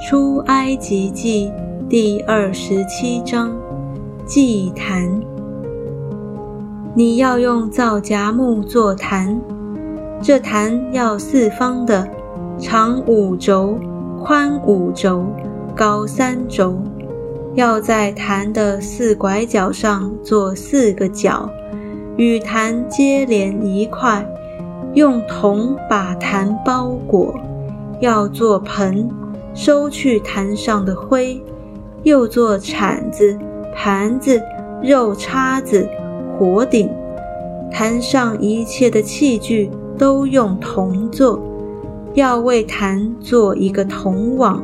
出埃及记第二十七章祭坛。你要用皂荚木做坛，这坛要四方的，长五轴，宽五轴，高三轴。要在坛的四拐角上做四个角，与坛接连一块，用铜把坛包裹。要做盆，收去坛上的灰；又做铲子、盘子、肉叉子、火鼎。坛上一切的器具都用铜做。要为坛做一个铜网，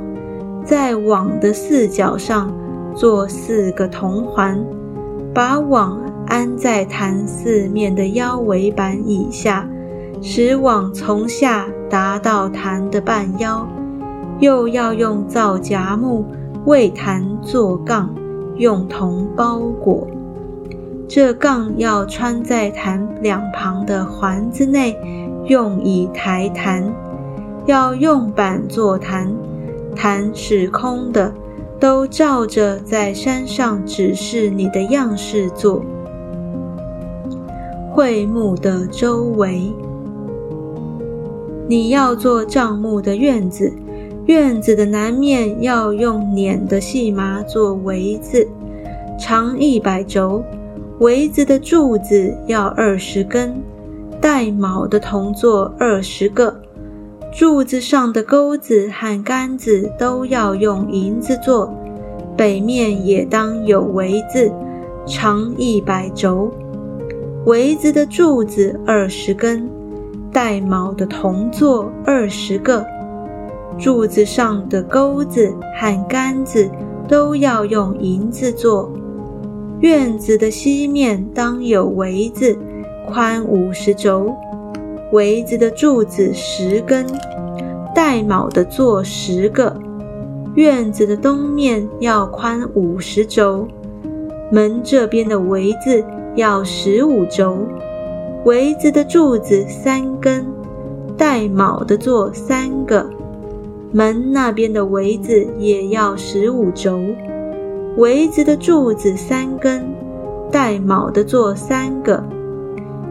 在网的四角上。做四个铜环，把网安在坛四面的腰围板以下，使网从下达到坛的半腰。又要用皂荚木为坛做杠，用铜包裹。这杠要穿在坛两旁的环子内，用以抬坛。要用板做坛，坛是空的。都照着在山上指示你的样式做。会幕的周围，你要做帐幕的院子，院子的南面要用捻的细麻做围子，长一百轴，围子的柱子要二十根，带卯的铜座二十个。柱子上的钩子和杆子都要用银子做，北面也当有围子，长一百轴，围子的柱子二十根，带卯的铜座二十个，柱子上的钩子和杆子都要用银子做。院子的西面当有围子，宽五十轴。围子的柱子十根，带卯的做十个。院子的东面要宽五十轴，门这边的围子要十五轴。围子的柱子三根，带卯的做三个。门那边的围子也要十五轴，围子的柱子三根，带卯的做三个。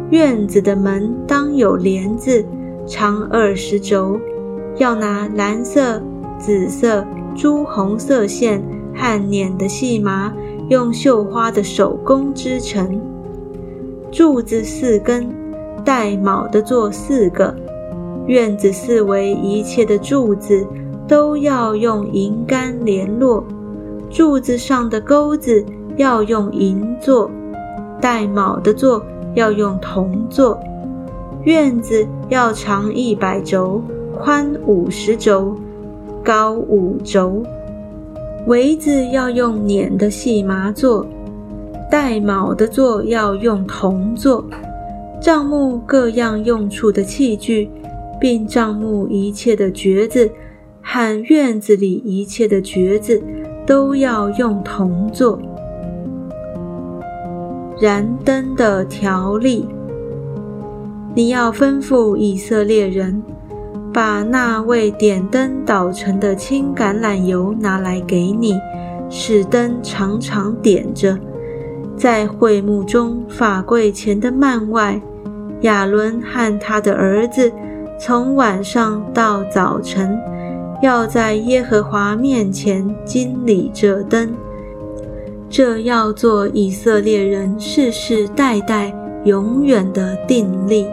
院子的门当有帘子，长二十轴，要拿蓝色、紫色、朱红色线和捻的细麻，用绣花的手工织成。柱子四根，带卯的做四个。院子四围一切的柱子都要用银杆联络，柱子上的钩子要用银做，带卯的做。要用铜做，院子要长一百轴，宽五十轴，高五轴。围子要用捻的细麻做，带卯的做要用铜做。帐幕各样用处的器具，并帐幕一切的橛子和院子里一切的橛子，都要用铜做。燃灯的条例，你要吩咐以色列人，把那位点灯捣成的青橄榄油拿来给你，使灯常常点着。在会幕中法柜前的幔外，亚伦和他的儿子从晚上到早晨，要在耶和华面前经理这灯。这要做以色列人世世代代永远的定力。